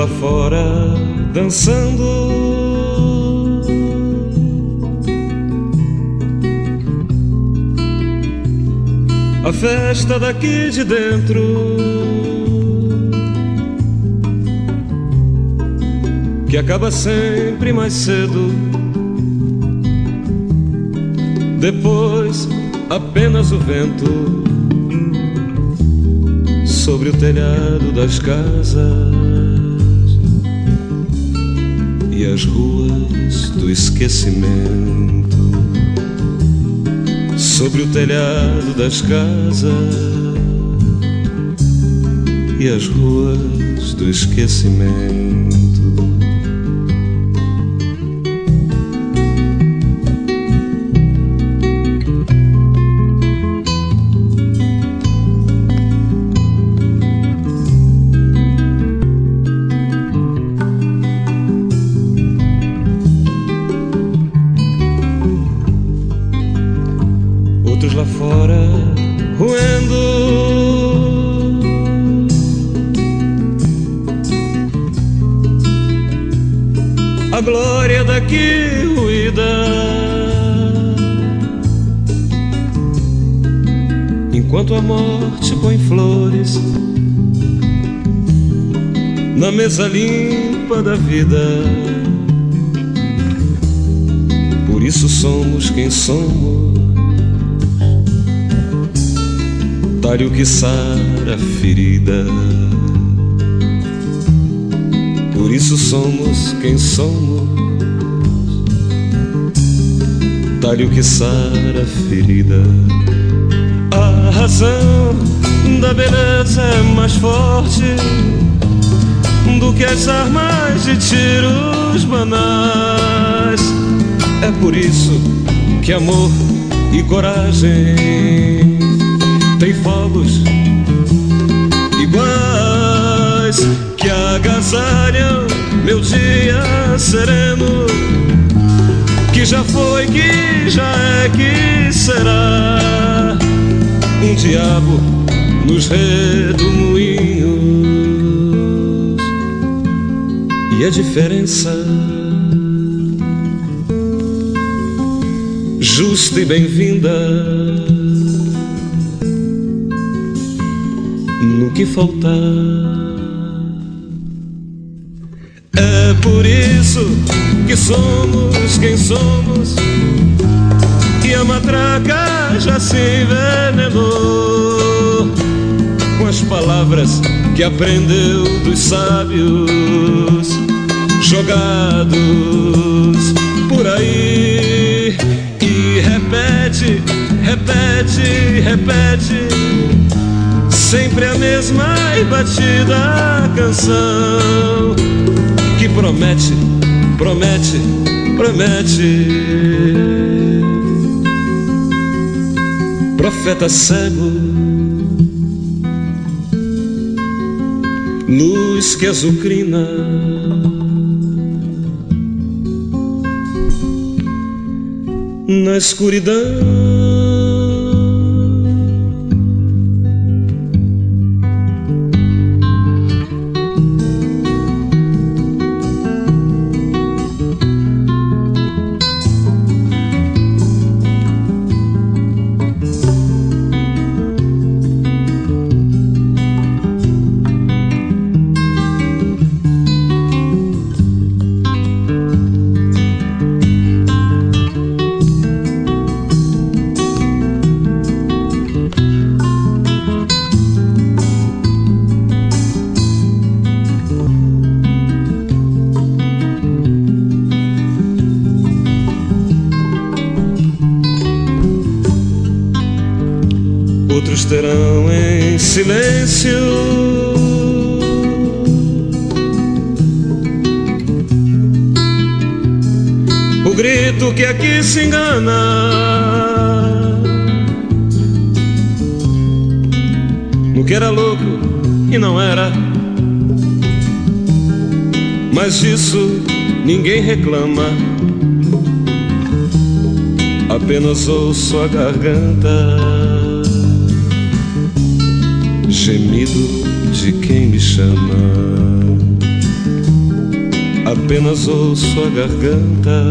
lá fora dançando. A festa daqui de dentro. Que acaba sempre mais cedo. Depois, apenas o vento sobre o telhado das casas as ruas do esquecimento sobre o telhado das casas e as ruas do esquecimento. Fora roendo a glória daqui ruída. Enquanto a morte põe flores na mesa limpa da vida. Por isso somos quem somos. Talho que sara a ferida. Por isso somos quem somos. Talho que sara a ferida. A razão da beleza é mais forte do que as armas de tiros banais. É por isso que amor e coragem têm fogos iguais que agasalham meu dia sereno. Que já foi, que já é, que será um diabo nos redemoinhos e a diferença justa e bem-vinda no que faltar. É por isso que somos quem somos. E a matraca já se envenenou com as palavras que aprendeu dos sábios jogados por aí. E repete, repete, repete sempre a mesma e batida canção que promete, promete, promete. Profeta cego, luz que azucrina. Na escuridão terão em silêncio. O grito que aqui se engana. No que era louco e não era. Mas disso ninguém reclama. Apenas ouço a garganta gemido de quem me chama. Apenas ouço a garganta,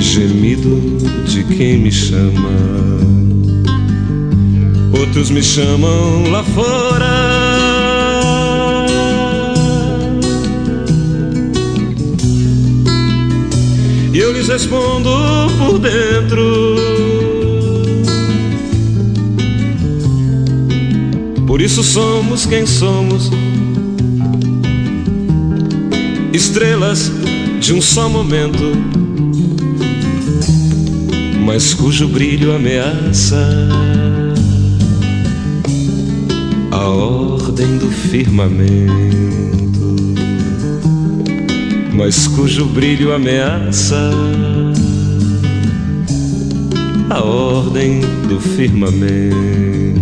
gemido de quem me chama. Outros me chamam lá fora. E eu lhes respondo por dentro. Por isso somos quem somos. Estrelas de um só momento, mas cujo brilho ameaça a ordem do firmamento, mas cujo brilho ameaça a ordem do firmamento